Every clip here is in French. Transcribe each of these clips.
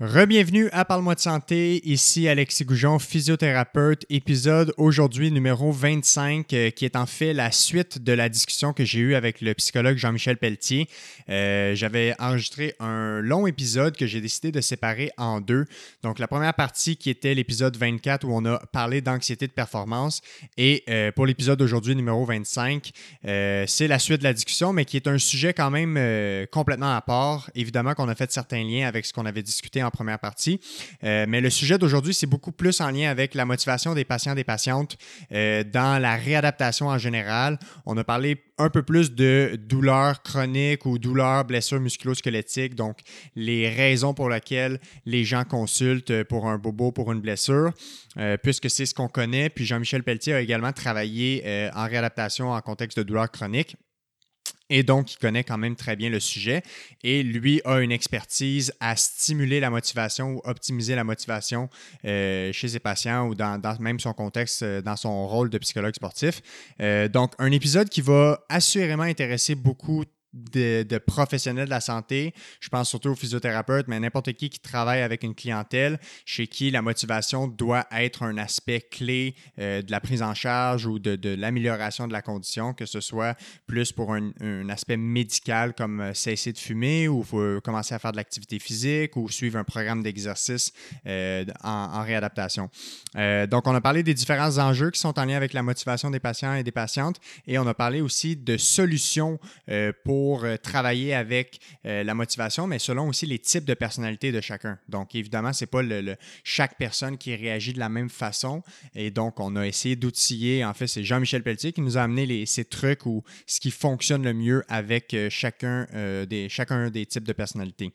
Rebienvenue à Parle-moi de santé, ici Alexis Goujon, physiothérapeute, épisode aujourd'hui numéro 25, euh, qui est en fait la suite de la discussion que j'ai eue avec le psychologue Jean-Michel Pelletier. Euh, J'avais enregistré un long épisode que j'ai décidé de séparer en deux. Donc la première partie qui était l'épisode 24 où on a parlé d'anxiété de performance et euh, pour l'épisode d'aujourd'hui numéro 25, euh, c'est la suite de la discussion, mais qui est un sujet quand même complètement à part. Évidemment qu'on a fait certains liens avec ce qu'on avait discuté en première partie. Euh, mais le sujet d'aujourd'hui, c'est beaucoup plus en lien avec la motivation des patients, des patientes euh, dans la réadaptation en général. On a parlé un peu plus de douleurs chroniques ou douleurs, blessures musculo-squelettiques, donc les raisons pour lesquelles les gens consultent pour un bobo, pour une blessure, euh, puisque c'est ce qu'on connaît. Puis Jean-Michel Pelletier a également travaillé en réadaptation en contexte de douleurs chroniques. Et donc, il connaît quand même très bien le sujet. Et lui a une expertise à stimuler la motivation ou optimiser la motivation euh, chez ses patients ou dans, même son contexte, euh, dans son rôle de psychologue sportif. Euh, donc, un épisode qui va assurément intéresser beaucoup de, professionnels de la santé. Je pense surtout aux physiothérapeutes, mais n'importe qui qui travaille avec une clientèle chez qui la motivation doit être un aspect clé euh, de la prise en charge ou de, l'amélioration de la condition, que ce soit plus pour un, aspect médical comme euh, cesser de fumer ou commencer à faire de l'activité physique ou suivre un programme d'exercice euh, en, en, réadaptation. Donc, on a parlé des différents enjeux qui sont en lien avec la motivation des patients et des patientes et on a parlé aussi de solutions pour pour euh, travailler avec euh, la motivation, mais selon aussi les types de personnalité de chacun. Donc, évidemment, ce n'est pas le, chaque personne qui réagit de la même façon. Et donc, on a essayé d'outiller. En fait, c'est Jean-Michel Pelletier qui nous a amené les, ces trucs ou ce qui fonctionne le mieux avec euh, chacun, des, chacun des types de personnalités.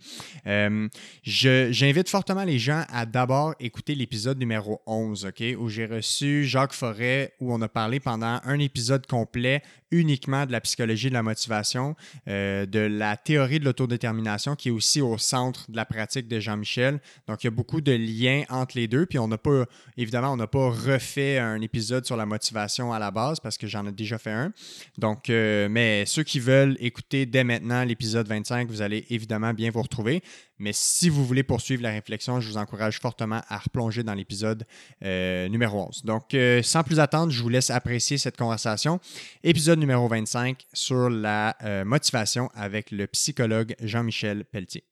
J'invite fortement les gens à d'abord écouter l'épisode numéro 11, OK, où j'ai reçu Jacques Forêt, où on a parlé pendant un épisode complet uniquement de la psychologie de la motivation, euh, de la théorie de l'autodétermination qui est aussi au centre de la pratique de Jean-Michel. Donc, il y a beaucoup de liens entre les deux. Puis, on n'a pas, évidemment, on n'a pas refait un épisode sur la motivation à la base parce que j'en ai déjà fait un. Donc, euh, mais ceux qui veulent écouter dès maintenant l'épisode 25, vous allez évidemment bien vous retrouver. Mais si vous voulez poursuivre la réflexion, je vous encourage fortement à replonger dans l'épisode euh, numéro 11. Donc, euh, sans plus attendre, je vous laisse apprécier cette conversation. Épisode numéro 25 sur la euh, motivation avec le psychologue Jean-Michel Pelletier.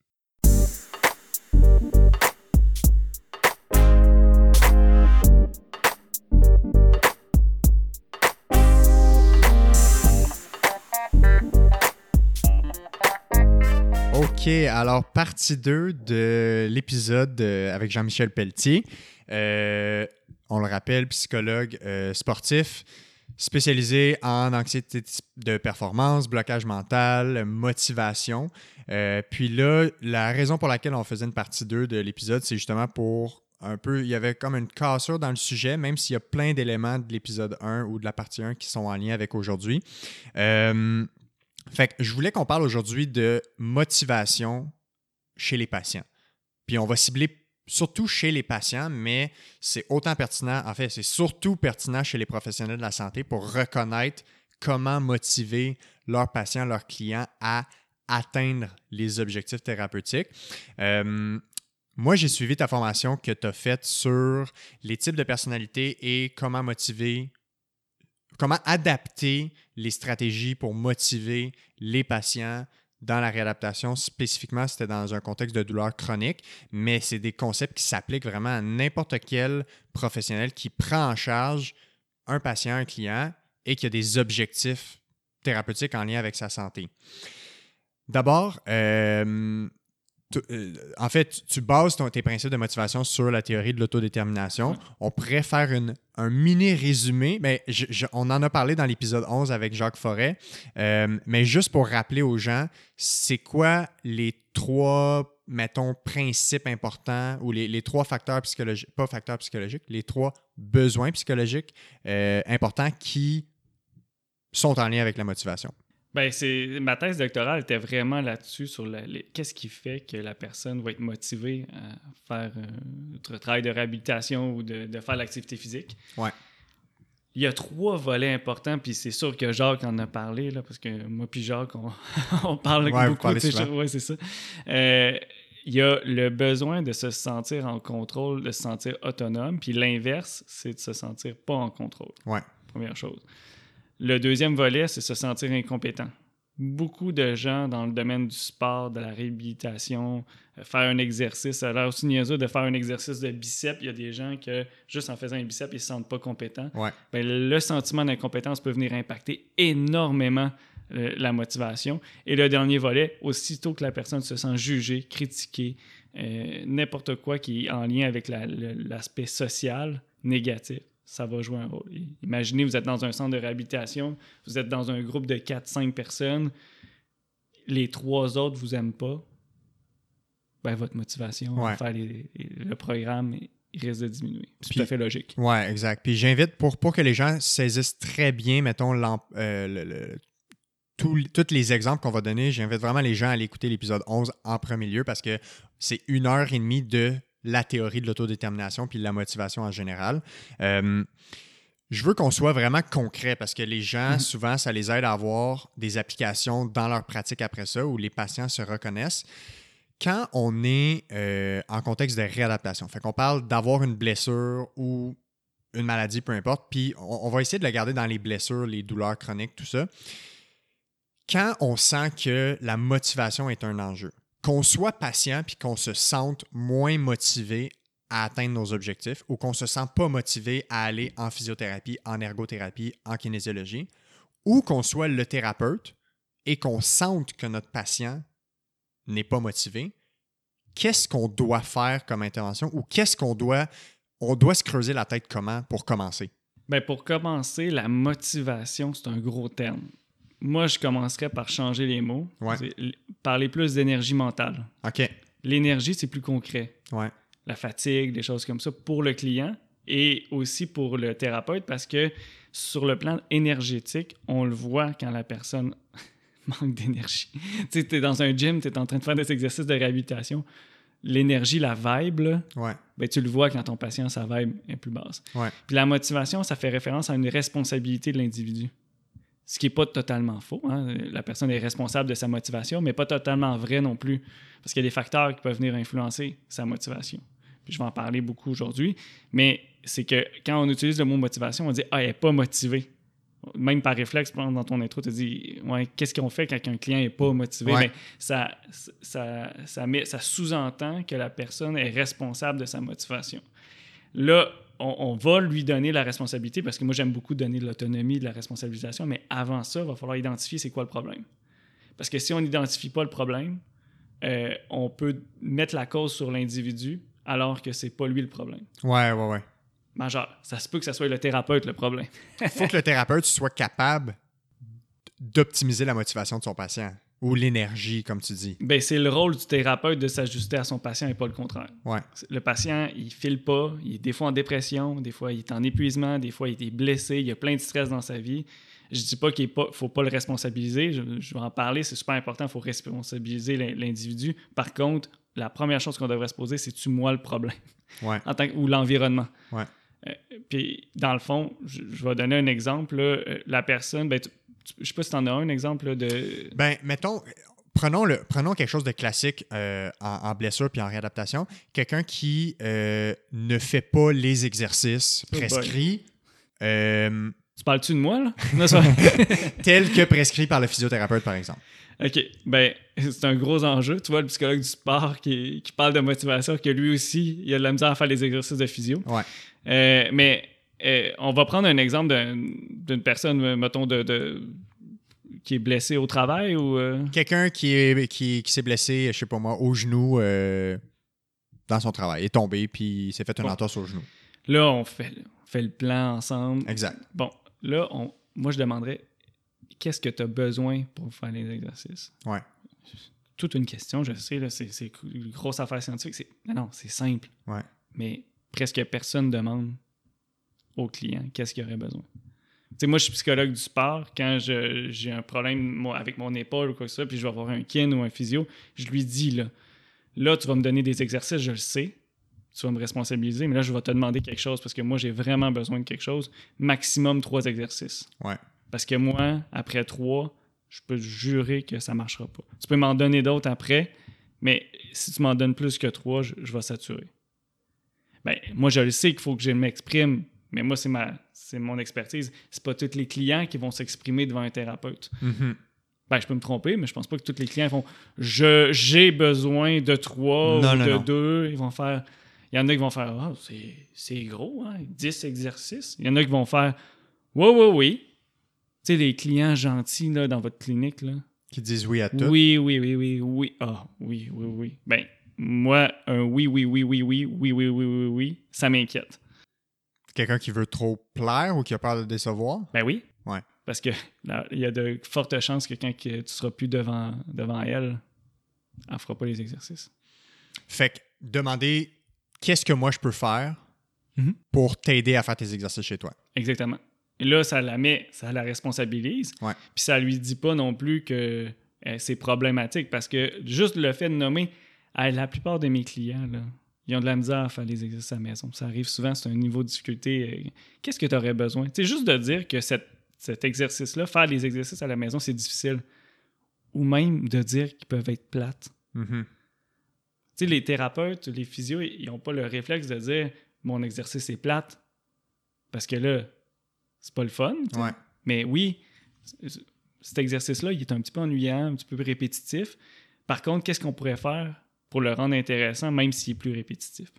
OK, alors partie 2 de l'épisode euh, avec Jean-Michel Pelletier. Euh, on le rappelle, psychologue euh, sportif, spécialisé en anxiété de performance, blocage mental, motivation. Puis là, la raison pour laquelle on faisait une partie 2 de l'épisode, c'est justement pour un peu, il y avait comme une cassure dans le sujet, même s'il y a plein d'éléments de l'épisode 1 ou de la partie 1 qui sont en lien avec aujourd'hui. Fait que je voulais qu'on parle aujourd'hui de motivation chez les patients. Puis on va cibler surtout chez les patients, mais c'est autant pertinent, en fait, c'est surtout pertinent chez les professionnels de la santé pour reconnaître comment motiver leurs patients, leurs clients à atteindre les objectifs thérapeutiques. Euh, moi, j'ai suivi ta formation que tu as faite sur les types de personnalités et comment motiver comment adapter les stratégies pour motiver les patients dans la réadaptation? Spécifiquement, c'était dans un contexte de douleur chronique, mais c'est des concepts qui s'appliquent vraiment à n'importe quel professionnel qui prend en charge un patient, un client et qui a des objectifs thérapeutiques en lien avec sa santé. D'abord, euh, en fait, tu bases ton, tes principes de motivation sur la théorie de l'autodétermination. Ouais. On pourrait faire une, un mini résumé, mais je, je, on en a parlé dans l'épisode 11 avec Jacques Forêt, euh, mais juste pour rappeler aux gens, c'est quoi les trois, mettons, principes importants ou les, les trois facteurs psychologiques, pas facteurs psychologiques, les trois besoins psychologiques euh, importants qui sont en lien avec la motivation? Ben, c'est ma thèse doctorale était vraiment là-dessus sur qu'est-ce qui fait que la personne va être motivée à faire un travail de réhabilitation ou de, de faire l'activité physique. Ouais. Il y a trois volets importants, puis c'est sûr que Jacques en a parlé, là, parce que moi puis Jacques, on, on parle ouais, beaucoup. de Ouais, c'est ça. Euh, il y a le besoin de se sentir en contrôle, de se sentir autonome, puis l'inverse, c'est de se sentir pas en contrôle. Ouais. Première chose. Le deuxième volet, c'est se sentir incompétent. Beaucoup de gens dans le domaine du sport, de la réhabilitation, euh, faire un exercice, ça a l'air aussi niaiseux de faire un exercice de biceps. Il y a des gens que, juste en faisant un biceps, ils ne se sentent pas compétents. Ouais. Ben, le sentiment d'incompétence peut venir impacter énormément euh, la motivation. Et le dernier volet, aussitôt que la personne se sent jugée, critiquée, euh, n'importe quoi qui est en lien avec la- l'aspect social négatif, ça va jouer un rôle. Imaginez, vous êtes dans un centre de réhabilitation, vous êtes dans un groupe de 4-5 personnes, les trois autres vous aiment pas, ben, votre motivation Ouais. à faire les- le programme il risque de diminuer. C'est tout à fait logique. Ouais, exact. Puis j'invite, pour, pour que les gens saisissent très bien, mettons, euh, le- tous les exemples qu'on va donner, j'invite vraiment les gens à aller écouter l'épisode 11 en premier lieu parce que c'est une heure et demie de la théorie de l'autodétermination puis de la motivation en général. Euh, je veux qu'on soit vraiment concret parce que les gens, Mhm. souvent, ça les aide à avoir des applications dans leur pratique après ça où les patients se reconnaissent. Quand on est euh, en contexte de réadaptation, fait qu'on parle d'avoir une blessure ou une maladie, peu importe, puis on, on va essayer de le garder dans les blessures, les douleurs chroniques, tout ça. Quand on sent que la motivation est un enjeu, qu'on soit patient puis qu'on se sente moins motivé à atteindre nos objectifs ou qu'on se sent pas motivé à aller en physiothérapie, en ergothérapie, en kinésiologie, ou qu'on soit le thérapeute et qu'on sente que notre patient n'est pas motivé, qu'est-ce qu'on doit faire comme intervention ou qu'est-ce qu'on doit se creuser la tête comment pour commencer? Ben pour commencer, la motivation, c'est un gros terme. Moi, je commencerais par changer les mots. Ouais. Parler plus d'énergie mentale. OK. L'énergie, c'est plus concret. Ouais. La fatigue, des choses comme ça pour le client et aussi pour le thérapeute parce que sur le plan énergétique, on le voit quand la personne manque d'énergie. tu sais, es dans un gym, tu es en train de faire des exercices de réhabilitation. L'énergie, la vibe, là, Ouais. ben, tu le vois quand ton patient, sa vibe est plus basse. Ouais. Puis la motivation, ça fait référence à une responsabilité de l'individu. Ce qui n'est pas totalement faux. hein. La personne est responsable de sa motivation, mais pas totalement vrai non plus. Parce qu'il y a des facteurs qui peuvent venir influencer sa motivation. Puis je vais en parler beaucoup aujourd'hui. Mais c'est que quand on utilise le mot motivation, on dit Ah, elle n'est pas motivée. Même par réflexe, dans ton intro, tu dis ouais, Qu'est-ce qu'on fait quand un client n'est pas motivé? Ouais. Ben, ça, ça, ça, met- ça sous-entend que la personne est responsable de sa motivation. Là, on, on va lui donner la responsabilité parce que moi, j'aime beaucoup donner de l'autonomie, de la responsabilisation, mais avant ça, il va falloir identifier c'est quoi le problème. Parce que si on n'identifie pas le problème, euh, on peut mettre la cause sur l'individu alors que c'est pas lui le problème. Ouais, ouais, ouais. Majeur. Ça se peut que ça soit le thérapeute le problème. Il faut que le thérapeute soit capable d'optimiser la motivation de son patient ou l'énergie, comme tu dis. Ben, c'est le rôle du thérapeute de s'ajuster à son patient et pas le contraire. Ouais. Le patient, il file pas, il est des fois en dépression, des fois il est en épuisement, des fois il est blessé, il y a plein de stress dans sa vie. Je dis pas qu'il ne faut pas le responsabiliser, je, je vais en parler, c'est super important, il faut responsabiliser l'in- l'individu. Par contre, la première chose qu'on devrait se poser, c'est tu moi le problème? Ouais. en tant que- ou l'environnement. Ouais. Euh, puis dans le fond, je, je vais donner un exemple. là. Euh, la personne, ben, je sais pas si tu en as un exemple là, de. Ben, mettons, prenons, le, prenons quelque chose de classique euh, en, en blessure puis en réadaptation. Quelqu'un qui euh, ne fait pas les exercices Oh prescrits, euh, Tu parles-tu de moi là? Tels que prescrits par le physiothérapeute, par exemple. OK. Ben, c'est un gros enjeu. Tu vois, le psychologue du sport qui, qui parle de motivation, que lui aussi, il a de la misère à faire les exercices de physio. Ouais. Mais euh, on va prendre un exemple d'un- d'une personne, mettons, de, de- qui est blessée au travail ou. euh, Quelqu'un qui est qui, qui s'est blessé, je sais pas moi, au genou euh, dans son travail, est tombé puis il s'est fait une Bon. entorse au genou. Là, on fait, on fait le plan ensemble. Exact. Bon, là, on, moi, je demanderais qu'est-ce que tu as besoin pour faire les exercices? Ouais. Toute une question, je sais, c'est une grosse affaire scientifique. c'est- Non, non, c'est simple. Ouais. Mais presque personne demande au client qu'est-ce qu'il aurait besoin. Moi, je suis psychologue du sport. Quand j'ai un problème moi, avec mon épaule ou quoi que ce soit, puis je vais avoir un kin ou un physio, je lui dis là, là, tu vas me donner des exercices, je le sais. Tu vas me responsabiliser, mais là, je vais te demander quelque chose parce que moi, j'ai vraiment besoin de quelque chose. Maximum trois exercices. Ouais. Parce que moi, après trois, je peux jurer que ça ne marchera pas. Tu peux m'en donner d'autres après, Mais si tu m'en donnes plus que trois, je, je vais saturer. Ben, moi, je le sais qu'il faut que je m'exprime, mais moi, c'est ma c'est mon expertise. C'est pas tous les clients qui vont s'exprimer devant un thérapeute. Mhm. Ben, je peux me tromper, mais je pense pas que tous les clients font je j'ai besoin de trois Non, ou non, de non. deux. Ils vont faire. Il y en a qui vont faire Ah, c'est, c'est gros, hein, 10 exercices. Il y en a qui vont faire Oui, oui, oui. Tu sais, les clients gentils là, dans votre clinique, là. Qui disent oui à tout. Oui, oui, oui, oui, oui. Ah, oui, oui, oui. Ben, moi, un oui, oui, oui, oui, oui, oui, oui, oui, oui, oui, ça m'inquiète. Quelqu'un qui veut trop plaire ou qui a peur de décevoir? Ben oui. Ouais. Parce que il y a de fortes chances que quand tu seras plus devant, devant elle, elle fera pas les exercices. Fait que demander qu'est-ce que moi je peux faire Mhm. pour t'aider à faire tes exercices chez toi? Exactement. Et là, ça la met, ça la responsabilise. Ouais. Puis ça lui dit pas non plus que euh, c'est problématique parce que juste le fait de nommer, la plupart de mes clients, là, ils ont de la misère à faire les exercices à la maison. Ça arrive souvent, c'est un niveau de difficulté. euh, Qu'est-ce que tu aurais besoin? C'est juste de dire que cette- cet exercice-là, faire les exercices à la maison, c'est difficile. Ou même de dire qu'ils peuvent être plates. Mhm. Tu sais, les thérapeutes, les physios, ils n'ont pas le réflexe de dire mon exercice est plate. Parce que là, c'est pas le fun. Ouais. Mais oui, cet exercice-là, il est un petit peu ennuyant, un petit peu répétitif. Par contre, qu'est-ce qu'on pourrait faire? Pour le rendre intéressant, même s'il est plus répétitif?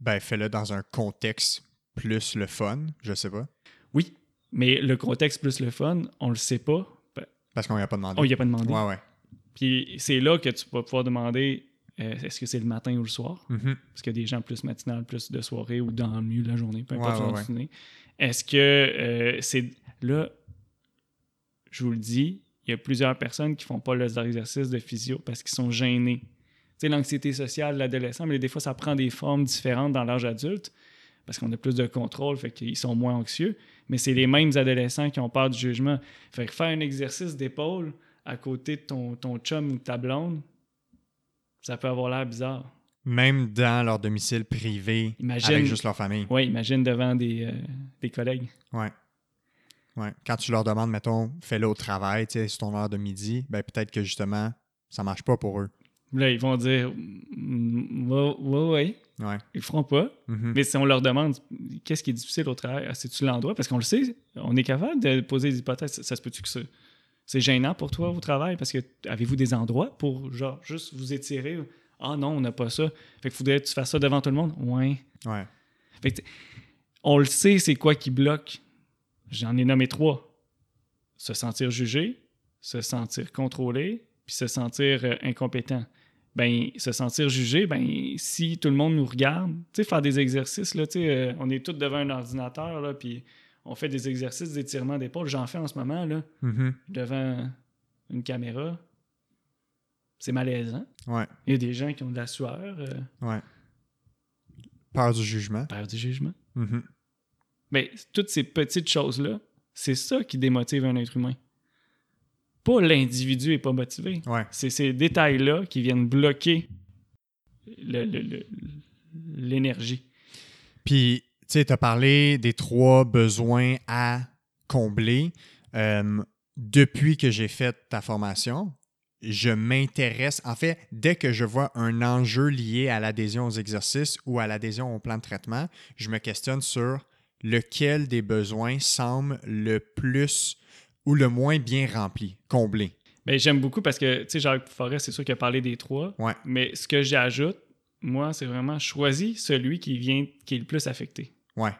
Ben, fais-le dans un contexte plus le fun, je sais pas. Oui, mais le contexte plus le fun, on le sait pas. Ben, Parce qu'on n'y a pas demandé. Il n'y a pas demandé. Ouais, ouais. Puis c'est là que tu vas pouvoir demander euh, est-ce que c'est le matin ou le soir? Mhm. Parce qu'il y a des gens plus matinales, plus de soirée ou dans le milieu de la journée, peu importe Ouais, ouais. Est-ce que euh, c'est. Là, je vous le dis, il y a plusieurs personnes qui font pas leurs exercices de physio parce qu'ils sont gênés. Tu sais, l'anxiété sociale de l'adolescent, mais des fois, ça prend des formes différentes dans l'âge adulte parce qu'on a plus de contrôle, fait qu'ils sont moins anxieux. Mais c'est les mêmes adolescents qui ont peur du jugement. Fait que faire un exercice d'épaule à côté de ton, ton chum ou de ta blonde, ça peut avoir l'air bizarre. Même dans leur domicile privé, Imagine- avec juste leur famille. Oui, imagine devant des, euh, des collègues. Ouais. Ouais. Quand tu leur demandes, mettons, fais-le au travail, tu sais, c'est ton heure de midi, ben peut-être que justement, ça marche pas pour eux. Là, ils vont dire Mm, Ouais, ouais, ouais. Ils feront pas. Mhm. Mais si on leur demande qu'est-ce qui est difficile au travail, Ah, c'est-tu l'endroit? Parce qu'on le sait, on est capable de poser des hypothèses. Ça, ça se peut-tu que ça- c'est gênant pour toi au travail? Parce que avez-vous des endroits pour, genre, juste vous étirer? Ah non, on n'a pas ça. Fait qu'il faudrait que tu fasses ça devant tout le monde? Ouais. Ouais. Fait que, on le sait, c'est quoi qui bloque. J'en ai nommé trois. Se sentir jugé, se sentir contrôlé, puis se sentir euh, incompétent. Ben, se sentir jugé, ben, si tout le monde nous regarde, tu sais, faire des exercices, là, tu sais, euh, on est tous devant un ordinateur, là, puis on fait des exercices d'étirement d'épaule. J'en fais en ce moment, là, Mhm. devant une caméra. C'est malaisant. Ouais. Il y a des gens qui ont de la sueur, euh, Ouais. Peur du jugement. peur du jugement. Mhm. Mais toutes ces petites choses-là, c'est ça qui démotive un être humain. Pas l'individu est pas motivé. Ouais. C'est ces détails-là qui viennent bloquer l'énergie. Puis, tu sais, tu as parlé des trois besoins à combler. Euh, depuis que j'ai fait ta formation, je m'intéresse, en fait, dès que je vois un enjeu lié à l'adhésion aux exercices ou à l'adhésion au plan de traitement, je me questionne sur lequel des besoins semble le plus ou le moins bien rempli, comblé. Mais j'aime beaucoup parce que, tu sais, Jacques Forest, c'est sûr qu'il a parlé des trois. Ouais. Mais ce que j'ajoute, moi, c'est vraiment choisis celui qui vient, qui est le plus affecté. Ouais,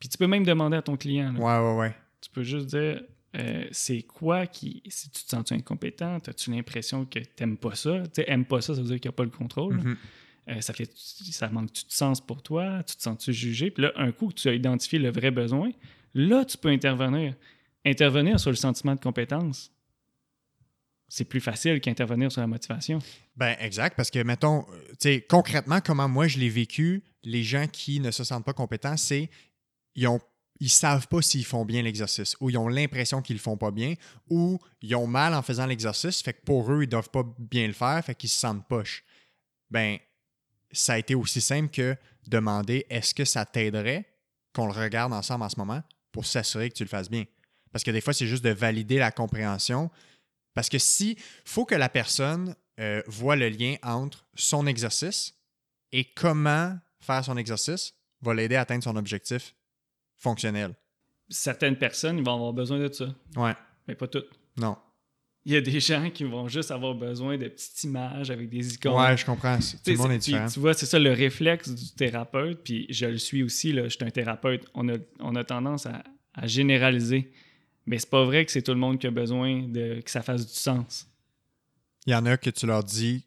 Puis tu peux même demander à ton client. là. ouais, ouais, ouais. Tu peux juste dire euh, c'est quoi qui. Si tu te sens incompétent, as-tu l'impression que t'aimes pas ça? Tu sais, aimes pas ça, ça veut dire qu'il n'y a pas le contrôle. Euh, ça fait ça manque-tu de sens pour toi? Tu te sens-tu jugé? Puis là, un coup que tu as identifié le vrai besoin, là, tu peux intervenir. Intervenir sur le sentiment de compétence, c'est plus facile qu'intervenir sur la motivation. Ben exact, parce que mettons, euh, tu sais, concrètement, comment moi je l'ai vécu, les gens qui ne se sentent pas compétents, c'est ils ont ils savent pas s'ils font bien l'exercice, ou ils ont l'impression qu'ils le font pas bien, ou ils ont mal en faisant l'exercice, fait que pour eux, ils doivent pas bien le faire, fait qu'ils se sentent poche. Ben, ça a été aussi simple que demander est-ce que ça t'aiderait qu'on le regarde ensemble en ce moment pour s'assurer que tu le fasses bien? Parce que des fois, c'est juste de valider la compréhension, Parce que si faut que la personne euh, voit le lien entre son exercice et comment faire son exercice va l'aider à atteindre son objectif fonctionnel. Certaines personnes ils vont avoir besoin de ça, Ouais. mais pas toutes. Non. Il y a des gens qui vont juste avoir besoin de petites images avec des icônes. Ouais, je comprends. Tout le monde est différent. Tu, tu vois, c'est ça le réflexe du thérapeute, puis je le suis aussi, là, je suis un thérapeute. On a, on a tendance à, à généraliser. Mais c'est pas vrai que c'est tout le monde qui a besoin de que ça fasse du sens. Il y en a que tu leur dis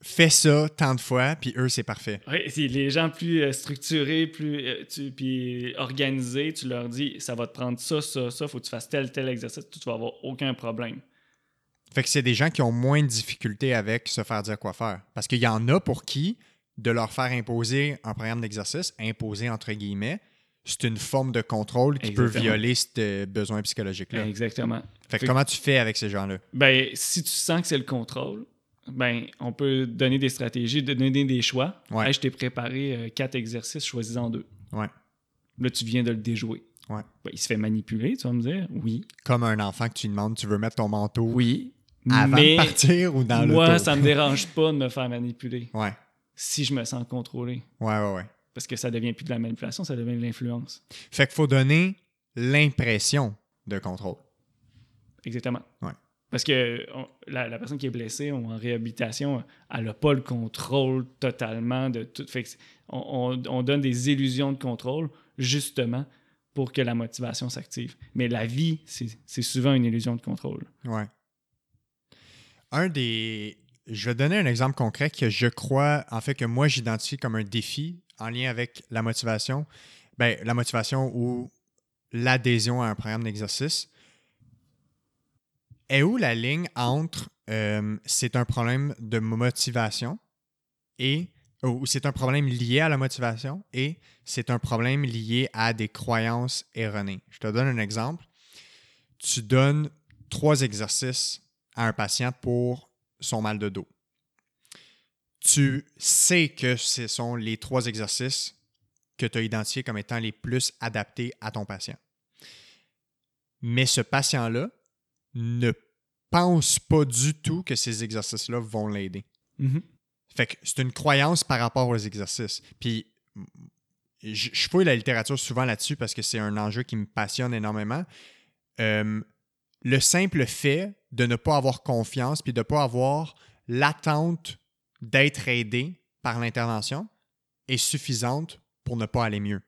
fais ça tant de fois, puis eux, c'est parfait. C'est les gens plus euh, structurés, plus euh, tu- puis organisés, tu leur dis ça va te prendre ça, ça, ça, faut que tu fasses tel, tel exercice, tu vas avoir aucun problème. Fait que c'est des gens qui ont moins de difficultés avec se faire dire quoi faire. Parce qu'il y en a pour qui de leur faire imposer un programme d'exercice, imposer entre guillemets, c'est une forme de contrôle qui peut violer ce besoin psychologique-là. Exactement. Fait que Fait- comment tu fais avec ces gens-là? Ben, si tu sens que c'est le contrôle, ben, on peut donner des stratégies, donner des choix. Ouais. Hey, je t'ai préparé euh, quatre exercices, choisis-en deux. Ouais. Là, tu viens de le déjouer. Ouais. Ben, il se fait manipuler, tu vas me dire? Oui. Comme un enfant que tu demandes, tu veux mettre ton manteau Oui. Avant mais de partir ou dans moi, l'auto? ça me dérange pas de me faire manipuler Ouais, si je me sens contrôlé. ouais, ouais, ouais. Parce que ça devient plus de la manipulation, ça devient de l'influence. Fait qu'il faut donner l'impression de contrôle. Exactement. Ouais. Parce que on- la, la personne qui est blessée ou en réhabilitation, elle n'a pas le contrôle totalement de tout. Fait que on, on- on donne des illusions de contrôle justement pour que la motivation s'active. Mais la vie, c'est c'est souvent une illusion de contrôle. Ouais. Un des. Je vais donner un exemple concret que je crois, en fait, que moi j'identifie comme un défi en lien avec la motivation. Ben, la motivation ou l'adhésion à un programme d'exercice. Est où la ligne entre euh, c'est un problème de motivation et ou c'est un problème lié à la motivation et c'est un problème lié à des croyances erronées? Je te donne un exemple. Tu donnes trois exercices à un patient pour son mal de dos. Tu sais que ce sont les trois exercices que tu as identifiés comme étant les plus adaptés à ton patient. Mais ce patient-là ne pense pas du tout que ces exercices-là vont l'aider. Fait que c'est une croyance par rapport aux exercices. Puis, je, je fouille la littérature souvent là-dessus parce que c'est un enjeu qui me passionne énormément. Euh, le simple fait de ne pas avoir confiance puis de ne pas avoir l'attente d'être aidé par l'intervention est suffisante pour ne pas aller mieux.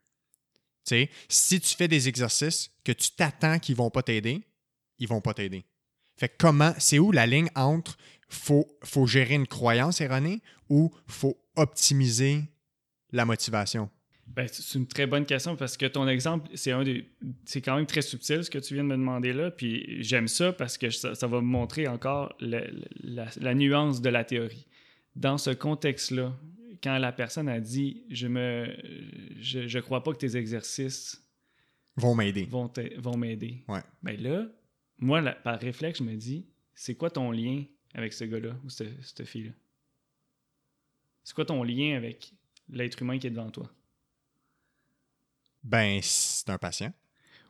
Si tu fais des exercices que tu t'attends qu'ils vont pas t'aider, ils vont pas t'aider. Fait comment, c'est où la ligne entre faut, faut gérer une croyance erronée ou faut optimiser la motivation? Ben, c'est une très bonne question parce que ton exemple, c'est un des. C'est quand même très subtil ce que tu viens de me demander là. Puis j'aime ça parce que ça, ça va me montrer encore la, la nuance de la théorie. Dans ce contexte-là, quand la personne a dit Je me je, je crois pas que tes exercices Vont m'aider. vont vont m'aider. Ouais. Ben là, moi, là, par réflexe, je me dis C'est quoi ton lien avec ce gars-là ou cette, cette fille-là? C'est quoi ton lien avec l'être humain qui est devant toi? Ben, c'est un patient.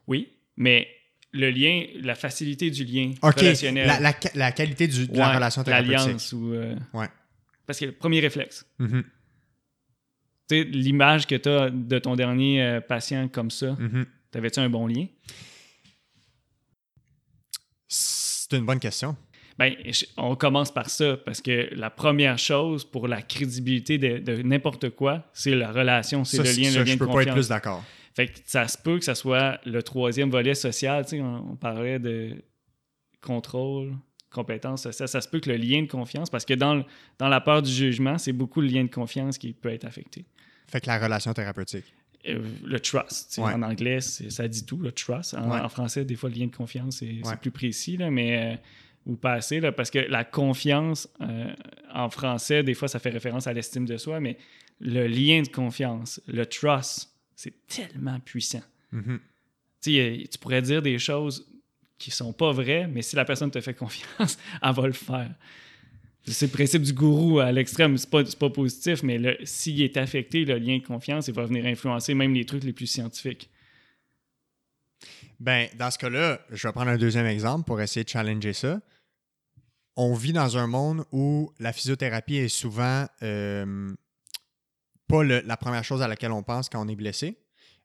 Oui, mais le lien, la facilité du lien relationnel. la, la, la qualité du- de la relation thérapeutique. L'alliance ou. euh, Ouais. Parce que le premier réflexe. Mhm, Tu sais, l'image que tu as de ton dernier euh, patient comme ça, mhm. t'avais-tu un bon lien? C'est une bonne question. Ben, on commence par ça parce que la première chose pour la crédibilité de, de n'importe quoi, c'est la relation, c'est le lien, ça, le lien je de peux pas être plus d'accord. Fait que ça se peut que ça soit le troisième volet social. Tu sais, on, on parlait de contrôle, compétence sociale. Ça se peut que le lien de confiance, parce que dans, le- dans la peur du jugement, c'est beaucoup le lien de confiance qui peut être affecté. Fait que la relation thérapeutique. Euh, le trust. Ouais. En anglais, ça dit tout, le trust. En, Ouais. en français, des fois, le lien de confiance, c'est c'est Ouais. plus précis, là, mais. euh, ou pas assez, là, parce que la confiance, euh, en français, des fois, ça fait référence à l'estime de soi, mais le lien de confiance, le trust, c'est tellement puissant. Mhm. Tu pourrais dire des choses qui sont pas vraies, mais si la personne te fait confiance, elle va le faire. C'est le principe du gourou à l'extrême. C'est pas, pas positif, mais s'il est affecté, le lien de confiance, il va venir influencer même les trucs les plus scientifiques. Ben, dans ce cas-là, je vais prendre un deuxième exemple pour essayer de challenger ça. on vit dans un monde où la physiothérapie est souvent euh, pas la première chose à laquelle on pense quand on est blessé.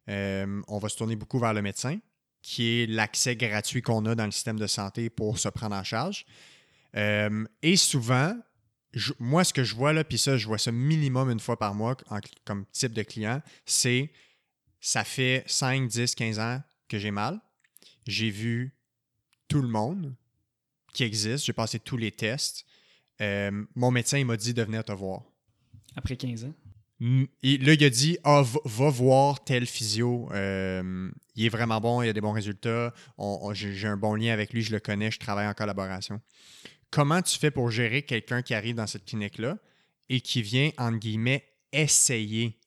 Euh, on va se tourner beaucoup vers le médecin, qui est l'accès gratuit qu'on a dans le système de santé pour se prendre en charge. Euh, et souvent, moi, ce que je vois là, puis ça, je vois ça minimum une fois par mois comme type de client, c'est ça fait 5, 10, 15 ans que j'ai mal. J'ai vu tout le monde qui existe. J'ai passé tous les tests. Euh, mon médecin, il m'a dit de venir te voir. Après 15 ans? Mm, là, il a dit Ah, va, voir tel physio. Euh, il est vraiment bon, il a des bons résultats. J'ai un bon lien avec lui, je le connais, je travaille en collaboration. Comment tu fais pour gérer quelqu'un qui arrive dans cette clinique-là et qui vient, entre guillemets, essayer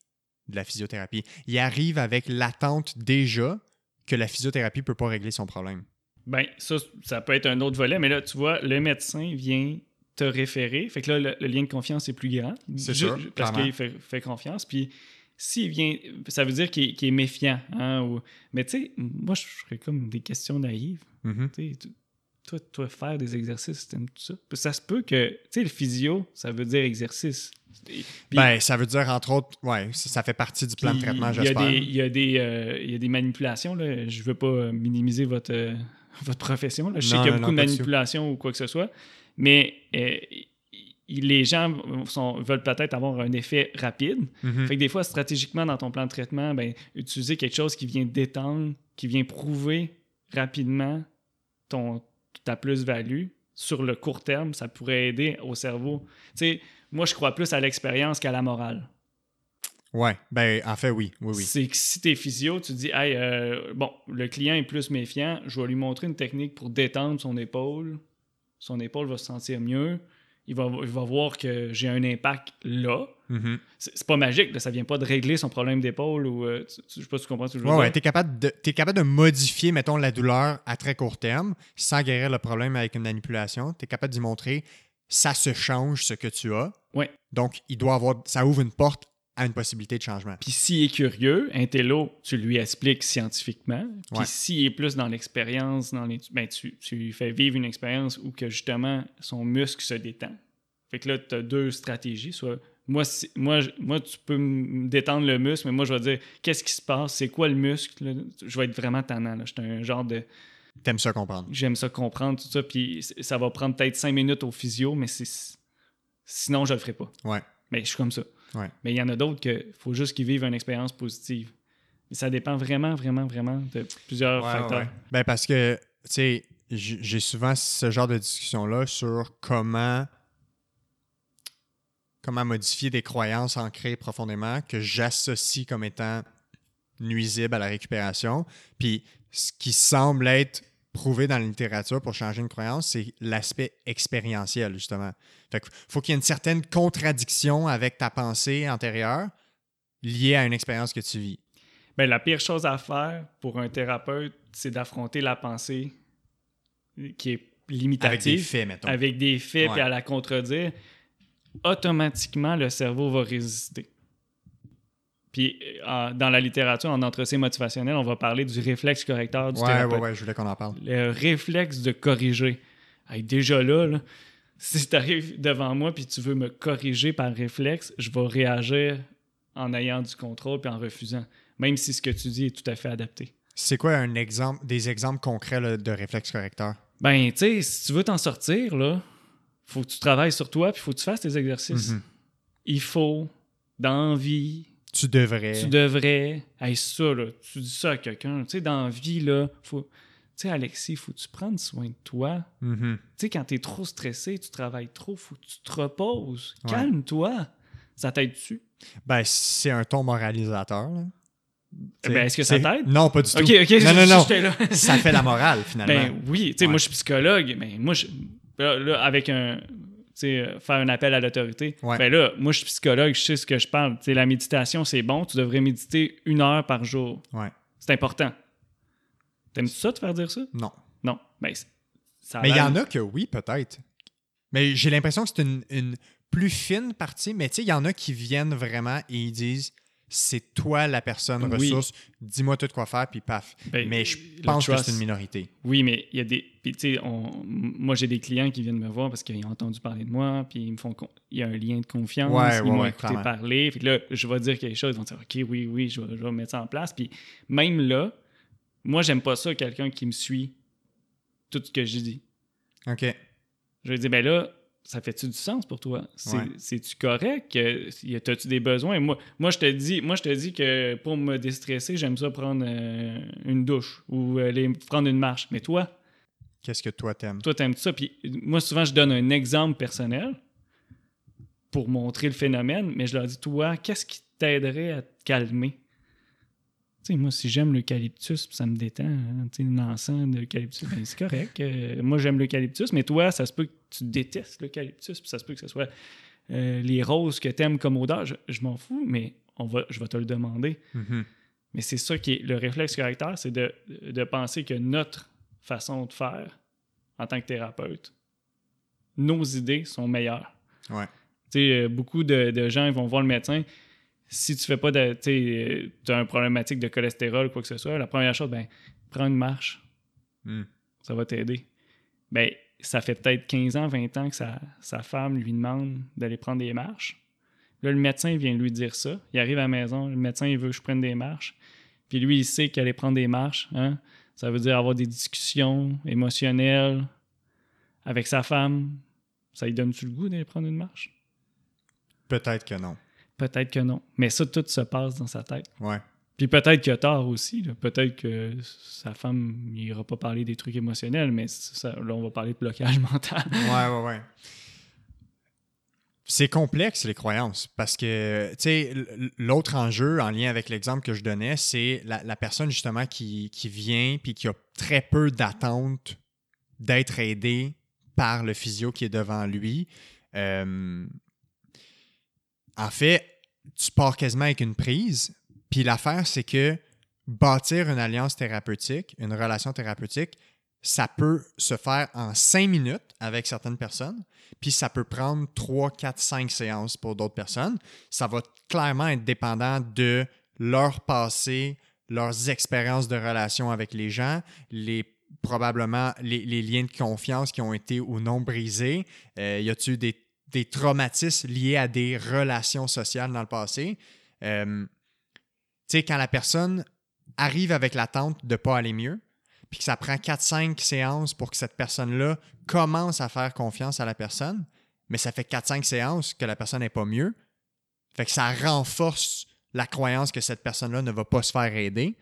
de la physiothérapie? Il arrive avec l'attente déjà que la physiothérapie ne peut pas régler son problème. Ben, ça, ça peut être un autre volet, mais là, tu vois, le médecin vient te référer. Fait que là, le, le lien de confiance est plus grand. C'est sûr, Parce qu'il fait, fait confiance. Puis, s'il vient, ça veut dire qu'il est méfiant. Hein, ou- Mais tu sais, moi, je serais comme des questions naïves. Tu sais, tu- toi, toi, faire des exercices, t'aimes tout ça? Puis ça se peut que, tu sais, le physio, ça veut dire exercice. Puis- Ben, ça veut dire, entre autres, ouais, ça, fait partie du plan de traitement, il y a j'espère. des- Il y, a des, euh, il y a des manipulations. Là. Je ne veux pas minimiser votre, euh, votre profession. là. Je sais qu'il y a non, beaucoup non, de manipulations ou quoi que ce soit. Mais euh, les gens sont- veulent peut-être avoir un effet rapide. Mhm. Fait que des fois, stratégiquement, dans ton plan de traitement, ben, utiliser quelque chose qui vient détendre, qui vient prouver rapidement ton, ta plus-value sur le court terme, ça pourrait aider au cerveau. Tu sais, moi, je crois plus à l'expérience qu'à la morale. Ouais, ben, en fait, oui, oui, oui. C'est que si t'es physio, tu dis, hey, euh, bon, le client est plus méfiant, je vais lui montrer une technique pour détendre son épaule. Son épaule va se sentir mieux. Il va, il va voir que j'ai un impact là. Mhm. C'est c'est pas magique, là, ça vient pas de régler son problème d'épaule ou. euh, tu- tu- je sais pas si tu comprends ce que je veux Ouais, ouais, de, t'es capable de modifier, mettons, la douleur à très court terme sans guérir le problème avec une manipulation. Tu es capable d'y montrer ça se change ce que tu as. Ouais. Donc, il doit avoir, ça ouvre une porte à une possibilité de changement. Puis s'il est curieux, un télo, tu lui expliques scientifiquement. Puis s'il est plus dans l'expérience, dans les, ben, tu, tu lui fais vivre une expérience où que justement son muscle se détend. Fait que là, tu as deux stratégies. Soit moi, si- moi, moi, tu peux me détendre le muscle, mais moi, je vais dire qu'est-ce qui se passe, c'est quoi le muscle. là? Je vais être vraiment tannant. Je suis un genre de. T'aimes ça comprendre. J'aime ça comprendre, tout ça. Puis ça va prendre peut-être cinq minutes au physio, mais c'est sinon, je le ferai pas. Ouais. Mais je suis comme ça. Ouais. Mais il y en a d'autres qu'il faut juste qu'ils vivent une expérience positive. Mais ça dépend vraiment, vraiment, vraiment de plusieurs Ouais, facteurs. ouais. Ben, parce que, tu sais, j'ai souvent ce genre de discussion-là sur comment comment modifier des croyances ancrées profondément que j'associe comme étant nuisibles à la récupération. Puis ce qui semble être prouvé dans la littérature pour changer une croyance, c'est l'aspect expérientiel, justement. Fait qu'il faut qu'il y ait une certaine contradiction avec ta pensée antérieure liée à une expérience que tu vis. Ben, la pire chose à faire pour un thérapeute, c'est d'affronter la pensée qui est limitative. Avec des faits, mettons. avec des faits, puis Ouais. à la contredire, automatiquement, le cerveau va résister. Puis, euh, en- dans la littérature, en entretien motivationnel, on va parler du réflexe correcteur du Ouais, ouais, thérapeute. ouais, je voulais qu'on en parle. le réflexe de corriger. Hey, déjà là, là, si tu arrives devant moi puis tu veux me corriger par réflexe, je vais réagir en ayant du contrôle puis en refusant, même si ce que tu dis est tout à fait adapté. C'est quoi un exemple, des exemples concrets là, de réflexe correcteur? Ben, tu sais, si tu veux t'en sortir, là, faut que tu travailles sur toi puis faut que tu fasses tes exercices. Mhm. Il faut, dans vie, Tu devrais. tu devrais. Hey, ça, là, tu dis ça à quelqu'un. Tu sais, dans la vie, là, faut. Tu sais, Alexis, faut que tu prennes soin de toi. Mhm. Tu sais, quand t'es trop stressé, tu travailles trop, faut que tu te reposes. Ouais. Calme-toi. Ça t'aide-tu? Ben, c'est un ton moralisateur. là. Ben, est-ce que ça t'aide? Non, pas du tout. Ok, ok, non, non, non. là. ça fait la morale, finalement. Ben oui, tu sais, Ouais. moi je suis psychologue, mais moi je. Là, là, avec un. Euh, faire un appel à l'autorité. Ouais. Ben là, moi je suis psychologue, je sais ce que je parle. La méditation, c'est bon, tu devrais méditer une heure par jour. Ouais. C'est important. T'aimes-tu ça, te faire dire ça? Non. Non. Ben, ça Mais il y en a que oui, peut-être. Mais j'ai l'impression que c'est une, une plus fine partie. Mais tu sais, il y en a qui viennent vraiment et ils disent c'est toi la personne Oui. ressource, dis-moi tout quoi faire, puis paf. Ben, Mais je pense que c'est une minorité. Oui, mais il y a des. Puis, tu sais, on- moi, j'ai des clients qui viennent me voir parce qu'ils ont entendu parler de moi, puis ils me font. Il y a un lien de confiance. Ouais, ils ouais, m'ont ouais, écouté parler. Puis là, je vais dire quelque chose. Ils vont dire OK, oui, oui, je vais, je vais mettre ça en place. Puis même là, moi, j'aime pas ça, quelqu'un qui me suit tout ce que je dis. OK. Je vais dire, ben là, ça fait-tu du sens pour toi? C'est- Ouais. C'est-tu correct? Euh, T'as-tu des besoins? Moi, moi, je te dis, moi, je te dis que pour me déstresser, j'aime ça prendre euh, une douche ou aller prendre une marche. Mais toi, Qu'est-ce que toi t'aimes? toi, t'aimes ça? Puis moi, souvent, je donne un exemple personnel pour montrer le phénomène, mais je leur dis, toi, qu'est-ce qui t'aiderait à te calmer? Tu sais, moi, si j'aime l'eucalyptus, ça me détend, hein, tu l'encens d'eucalyptus, ben c'est correct. Euh, moi, j'aime l'eucalyptus, mais toi, ça se peut que tu détestes l'eucalyptus, puis ça se peut que ce soit euh, les roses que t'aimes comme odeur. Je, je m'en fous, mais on va, je vais te le demander. Mhm. Mais c'est ça qui est le réflexe caractère, c'est de, de penser que notre façon de faire en tant que thérapeute, nos idées sont meilleures. Ouais. Tu euh, beaucoup de, de gens ils vont voir le médecin. Si tu fais pas de. Tu as un problématique de cholestérol ou quoi que ce soit, la première chose, ben, prends une marche. Mm. Ça va t'aider. Ben, ça fait peut-être 15 ans, 20 ans que sa, sa femme lui demande d'aller prendre des marches. Là, le médecin vient lui dire ça. Il arrive à la maison, le médecin il veut que je prenne des marches. Puis lui, il sait qu'aller prendre des marches, hein, ça veut dire avoir des discussions émotionnelles avec sa femme. Ça lui donne-tu le goût d'aller prendre une marche? Peut-être que non. Peut-être que non. Mais ça, tout se passe dans sa tête. Ouais. Puis peut-être qu'il a tort aussi. Peut-être que sa femme n'ira pas parler des trucs émotionnels, mais ça, là, on va parler de blocage mental. Ouais, ouais, ouais. C'est complexe, les croyances, parce que, tu sais, l'autre enjeu en lien avec l'exemple que je donnais, c'est la, la personne, justement, qui, qui vient puis qui a très peu d'attente d'être aidée par le physio qui est devant lui. Euh, en fait, tu pars quasiment avec une prise, puis l'affaire, c'est que bâtir une alliance thérapeutique, une relation thérapeutique, ça peut se faire en cinq minutes avec certaines personnes, puis ça peut prendre 3, 4, 5 séances pour d'autres personnes. Ça va clairement être dépendant de leur passé, leurs expériences de relation avec les gens, les probablement les, les liens de confiance qui ont été ou non brisés. Euh, y a-t-il des, des traumatismes liés à des relations sociales dans le passé? Euh, tu sais, quand la personne arrive avec l'attente de ne pas aller mieux, puis que ça prend 4-5 séances pour que cette personne-là commence à faire confiance à la personne, mais ça fait 4-5 séances que la personne n'est pas mieux. Fait que ça renforce la croyance que cette personne-là ne va pas se faire aider.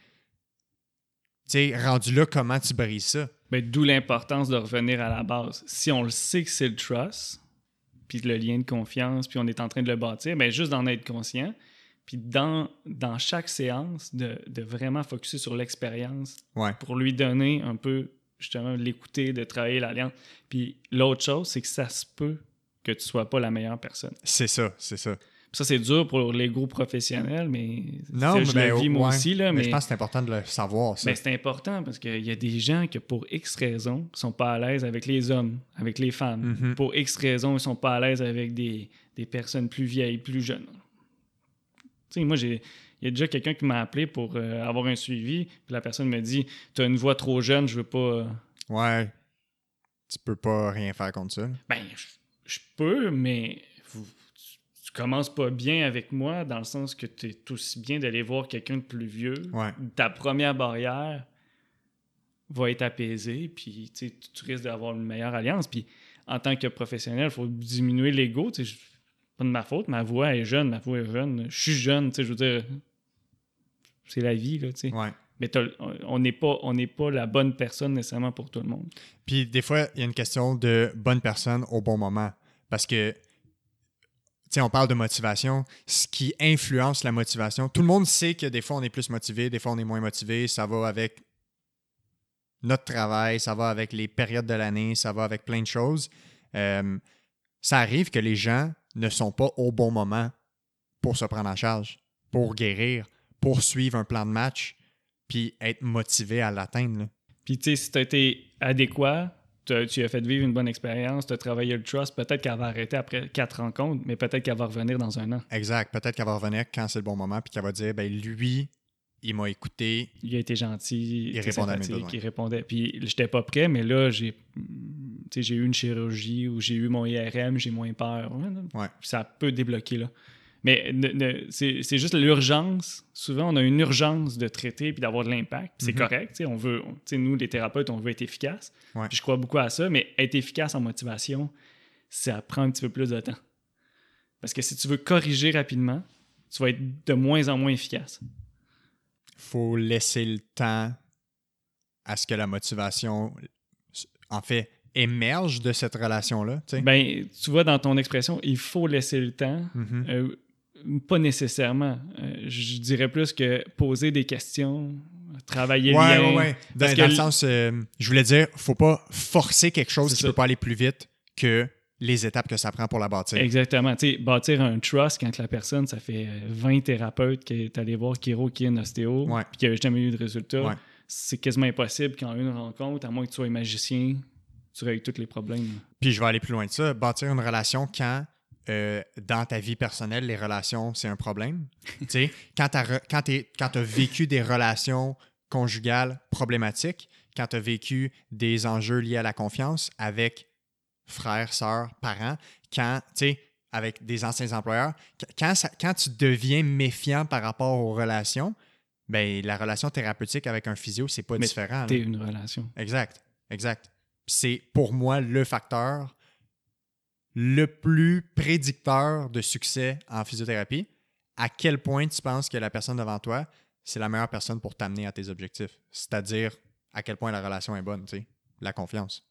Tu sais, rendu là, comment tu brises ça? Ben, D'où l'importance de revenir à la base. Si on le sait que c'est le trust, puis le lien de confiance, puis on est en train de le bâtir, ben juste d'en être conscient, puis dans, dans chaque séance, de, de vraiment focuser sur l'expérience Ouais. pour lui donner un peu, justement, l'écouter, de travailler l'alliance. Puis l'autre chose, c'est que ça se peut que tu sois pas la meilleure personne. C'est ça, c'est ça. Ça, c'est dur pour l'ego professionnel, mais Non, mais je ben, le vis moi ouais. aussi, là, mais mais, je pense que c'est important de le savoir, ça. ben, c'est important parce qu'il y a des gens qui, pour X raisons, sont pas à l'aise avec les hommes, avec les femmes. Mhm. Pour X raisons, ils sont pas à l'aise avec des, des personnes plus vieilles, plus jeunes. Tu sais, moi, j'ai... Il y a déjà quelqu'un qui m'a appelé pour euh, avoir un suivi, puis la personne me dit Tu as une voix trop jeune, je veux pas. euh, Ouais. Tu peux pas rien faire contre ça. Ben, je, je peux, mais tu, commences pas bien avec moi dans le sens que tu es aussi bien d'aller voir quelqu'un de plus vieux. Ouais. Ta première barrière va être apaisée, puis tu risques d'avoir une meilleure alliance. Puis en tant que professionnel, il faut diminuer l'ego. Pas de ma faute, ma voix est jeune, ma voix est jeune. Je suis jeune, tu sais, je veux dire, c'est la vie, là, tu sais. Ouais. Mais on n'est pas, on n'est pas la bonne personne nécessairement pour tout le monde. Puis des fois, il y a une question de bonne personne au bon moment. Parce que, on parle de motivation. Ce qui influence la motivation, tout le monde sait que des fois, on est plus motivé, des fois, on est moins motivé. Ça va avec notre travail, ça va avec les périodes de l'année, ça va avec plein de choses. Euh, ça arrive que les gens ne sont pas au bon moment pour se prendre en charge, pour guérir, pour suivre un plan de match, puis être motivé à l'atteindre. Puis, tu sais, si tu as été adéquat, tu as fait vivre une bonne expérience, tu as travaillé le trust, peut-être qu'elle va arrêter après quatre rencontres, mais peut-être qu'elle va revenir dans un an. Exact. Peut-être qu'elle va revenir quand c'est le bon moment, puis qu'elle va dire, ben lui, il m'a écouté. Il a été gentil, Il répondait à mes besoins. il répondait. Puis j'étais pas prêt, mais là, j'ai eu une chirurgie ou j'ai eu mon IRM, j'ai moins peur. Ouais, ça peut débloquer là. Mais c'est c'est juste l'urgence. Souvent, on a une urgence de traiter puis d'avoir de l'impact. C'est Mhm. correct. On veut, nous, les thérapeutes, on veut être efficace. Ouais. Je crois beaucoup à ça, mais être efficace en motivation, ça prend un petit peu plus de temps. Parce que si tu veux corriger rapidement, tu vas être de moins en moins efficace. faut laisser le temps à ce que la motivation, en fait, émerge de cette relation-là. Ben, tu vois, dans ton expression, il faut laisser le temps. Mhm. Euh, pas nécessairement. Euh, je dirais plus que poser des questions, travailler le Ouais, lien. ouais, ouais. Dans, dans le sens, euh, je voulais dire, faut pas forcer quelque chose qui ça. peut pas aller plus vite que les étapes que ça prend pour la bâtir. Exactement. Sais, bâtir un trust quand la personne, ça fait euh, 20 thérapeutes qui est allé voir Kiro, qui est un ostéo, Ouais. puis qui n'a jamais eu de résultat. Ouais. C'est quasiment impossible qu'en une rencontre, à moins que tu sois un magicien, tu règles tous les problèmes. Puis je vais aller plus loin de ça. Bâtir une relation quand, euh, dans ta vie personnelle, les relations, c'est un problème? tu quand tu as, vécu des relations conjugales problématiques, quand tu as vécu des enjeux liés à la confiance avec frères, sœurs, parents, quand, tu sais, avec des anciens employeurs, qu- quand, ça- quand tu deviens méfiant par rapport aux relations, ben la relation thérapeutique avec un physio, c'est pas Mais différent. T'es une relation. Exact, exact. C'est pour moi le facteur le plus prédicteur de succès en physiothérapie. À quel point tu penses que la personne devant toi, c'est la meilleure personne pour t'amener à tes objectifs? C'est-à-dire à quel point la relation est bonne, tu sais, la confiance.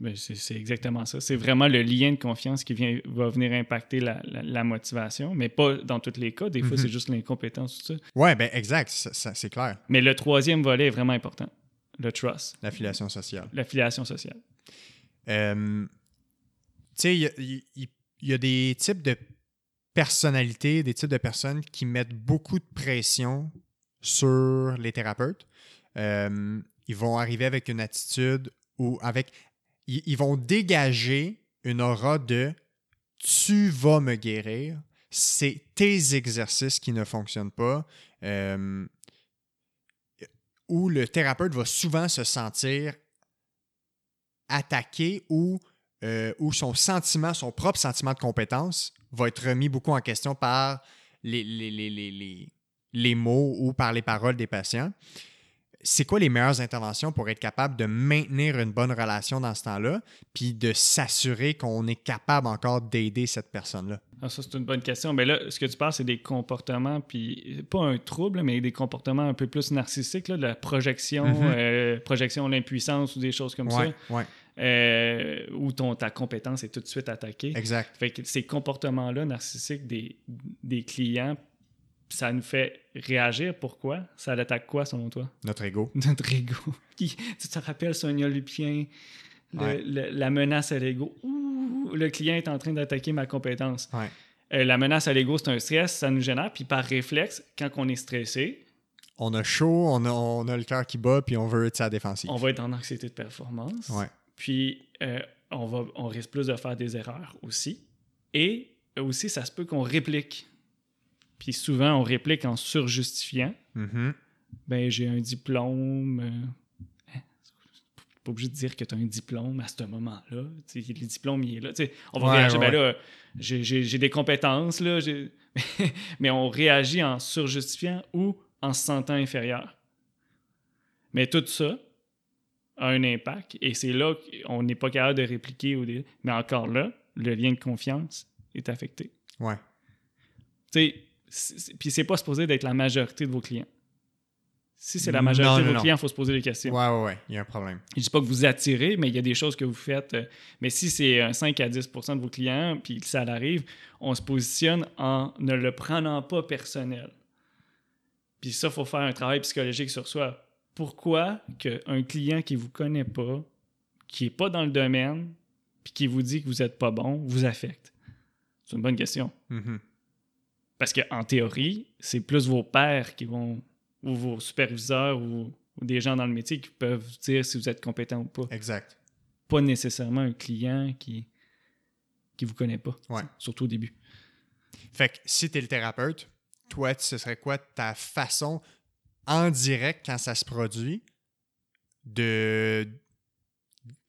Ben, c'est exactement ça. C'est vraiment le lien de confiance qui vient, va venir impacter la, la- la motivation, mais pas dans tous les cas. Des fois, Mhm. c'est juste l'incompétence, tout ça. Ouais, ben exact, c'est clair. Mais le troisième volet est vraiment important. Le trust, L'affiliation sociale. l'affiliation sociale. Euh, sais, il y a- des types de personnalités, des types de personnes qui mettent beaucoup de pression sur les thérapeutes. Euh, ils vont arriver avec une attitude ou avec. Ils, ils vont dégager une aura de tu vas me guérir. C'est tes exercices qui ne fonctionnent pas. Euh, où le thérapeute va souvent se sentir attaqué ou, euh, ou son sentiment, son propre sentiment de compétence va être remis beaucoup en question par les, les, les, les, les- les mots ou par les paroles des patients. C'est quoi les meilleures interventions pour être capable de maintenir une bonne relation dans ce temps-là, puis de s'assurer qu'on est capable encore d'aider cette personne-là? Ah, ça, c'est une bonne question. Mais là, ce que tu parles, c'est des comportements, puis pas un trouble, mais des comportements un peu plus narcissiques, là, de la projection, Mhm. euh, projection de l'impuissance ou des choses comme Ouais, ouais, ça, euh, où ton, ta compétence est tout de suite attaquée. exact. Fait que ces comportements-là narcissiques des, des clients, ça nous fait réagir. Pourquoi? Ça l'attaque quoi, selon toi? Notre ego. Notre ego. Tu te rappelles Sonia Lupien, le- Ouais. le- la menace à l'ego. Ouh, le client est en train d'attaquer ma compétence. Ouais. Euh, la menace à l'ego, c'est un stress, ça nous génère. Puis par réflexe, quand on est stressé, On a chaud, on a, on a le cœur qui bat, puis on veut être sa défensive. on va être en anxiété de performance. Ouais. Puis euh, on, va, on risque plus de faire des erreurs aussi. Et aussi, ça se peut qu'on réplique. Puis souvent, on réplique en surjustifiant. Mhm. Ben, j'ai un diplôme. euh, hein, pas obligé de dire que tu as un diplôme à ce moment-là. Le diplôme, il est là. On va Ouais, réagir. ouais. Ben là, j'ai- des compétences, là. Mais on réagit en surjustifiant ou en se sentant inférieur. Mais tout ça a un impact et c'est là qu'on n'est pas capable de répliquer. Mais encore là, le lien de confiance est affecté. Ouais. Tu sais, puis c'est pas supposé d'être la majorité de vos clients. Si c'est la majorité non, de vos non. clients, il faut se poser des questions. Ouais, ouais, ouais. Il y a un problème. Je dis pas que vous attirez, mais il y a des choses que vous faites. euh, Mais si c'est un 5 à 10% de vos clients, puis ça arrive, on se positionne en ne le prenant pas personnel. Puis ça, il faut faire un travail psychologique sur soi. Pourquoi qu'un client qui vous connaît pas, qui est pas dans le domaine, puis qui vous dit que vous êtes pas bon, vous affecte? C'est une bonne question. Mhm. Parce qu'en théorie, c'est plus vos pairs qui vont, ou vos superviseurs, ou, ou des gens dans le métier qui peuvent dire si vous êtes compétent ou pas. Exact. pas nécessairement un client qui qui vous connaît pas, Ouais. surtout au début. Fait que si tu es le thérapeute, toi, ce serait quoi ta façon en direct quand ça se produit de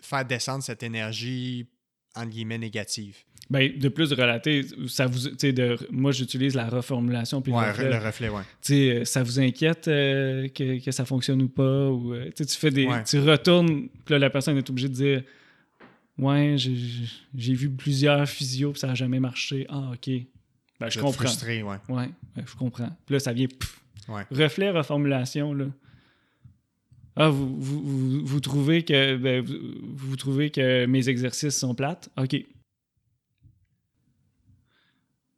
faire descendre cette énergie entre guillemets négative? Ben, de plus de relater, ça vous, de, moi j'utilise la reformulation puis le reflet. le reflet, ouais. Euh, ça vous inquiète euh, que, que ça fonctionne ou pas ou euh, tu fais des Ouais. tu retournes puis là la personne est obligée de dire ouais j'ai vu plusieurs physios puis ça a jamais marché ah ok ben, je comprends frustré, ouais. ouais, ouais, je comprends puis là ça vient pff. Ouais. reflet reformulation là ah vous, vous, vous, vous trouvez que ben, vous, trouvez que mes exercices sont plates? Ok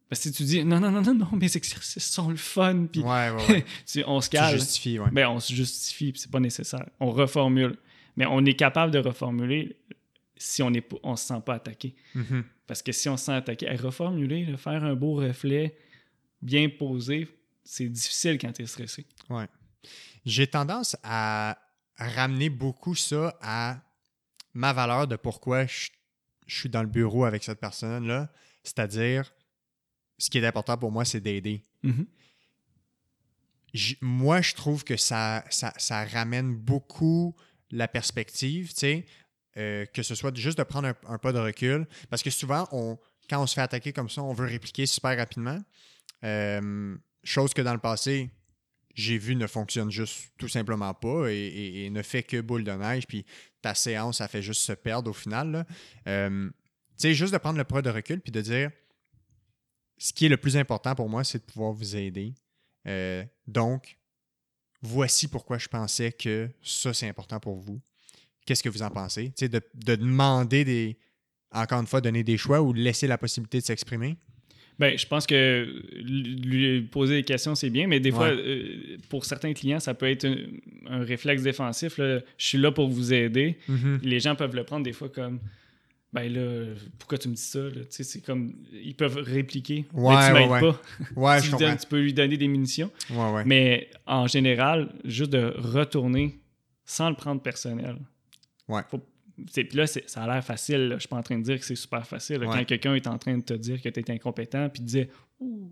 parce que si tu dis non non non non non mes exercices sont le fun puis Ouais, ouais, on se calme justifies, ouais. ben, on se justifie, puis c'est pas nécessaire. On reformule. Mais on est capable de reformuler si on ne on se sent pas attaqué. Mhm. Parce que si on se sent attaqué, à reformuler, là, faire un beau reflet bien posé, c'est difficile quand tu es stressé. J'ai tendance à ramener beaucoup ça à ma valeur de pourquoi je, je suis dans le bureau avec cette personne-là. C'est-à-dire, ce qui est important pour moi, c'est d'aider. Mhm. J- moi, je trouve que ça, ça, ça ramène beaucoup la perspective, tu sais, euh, que ce soit juste de prendre un, un pas de recul. Parce que souvent, on, quand on se fait attaquer comme ça, on veut répliquer super rapidement. Euh, chose que dans le passé, j'ai vu ne fonctionne juste tout simplement pas et, ne fait que boule de neige. Puis ta séance, ça fait juste se perdre au final. Euh, tu sais, juste de prendre le pas de recul puis de dire ce qui est le plus important pour moi, c'est de pouvoir vous aider. Euh, donc, voici pourquoi je pensais que ça, c'est important pour vous. Qu'est-ce que vous en pensez? Tu sais, de demander des. Encore une fois, donner des choix ou laisser la possibilité de s'exprimer? Ben, je pense que lui poser des questions, c'est bien, mais des fois, euh, pour certains clients, ça peut être un, un réflexe défensif. là. Je suis là pour vous aider. Les gens peuvent le prendre des fois comme ben là, pourquoi tu me dis ça? là? Tu sais, c'est comme. Ils peuvent répliquer. Ouais, mais tu ouais, m'aides ouais. pas. Ouais, tu, je lui donnes- comprends. tu peux lui donner des munitions. Ouais, ouais. Mais en général, juste de retourner sans le prendre personnel. Ouais. Faut- Puis là, c'est- ça a l'air facile. là. Je suis pas en train de dire que c'est super facile. là. Ouais. Quand quelqu'un est en train de te dire que tu es incompétent, puis te dire Ouh,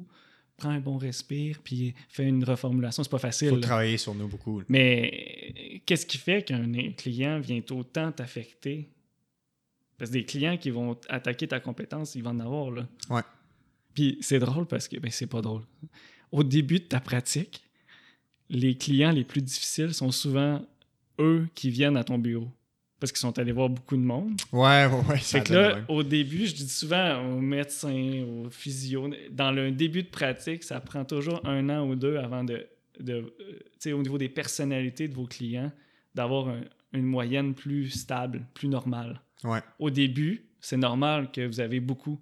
prends un bon respire, puis fais une reformulation, c'est pas facile. faut là. travailler sur nous beaucoup. Mais qu'est-ce qui fait qu'un client vient autant t'affecter? Parce que des clients qui vont attaquer ta compétence, ils vont en avoir. Là. Ouais. Puis c'est drôle parce que ben, c'est pas drôle. Au début de ta pratique, les clients les plus difficiles sont souvent eux qui viennent à ton bureau. Parce qu'ils sont allés voir beaucoup de monde. Ouais, ouais, ouais. Fait que là, au début, je dis souvent aux médecins, aux physios, dans le début de pratique, ça prend toujours un an ou deux avant de, de euh, tu sais, au niveau des personnalités de vos clients, d'avoir un- une moyenne plus stable, plus normale. Ouais. Au début, c'est normal que vous avez beaucoup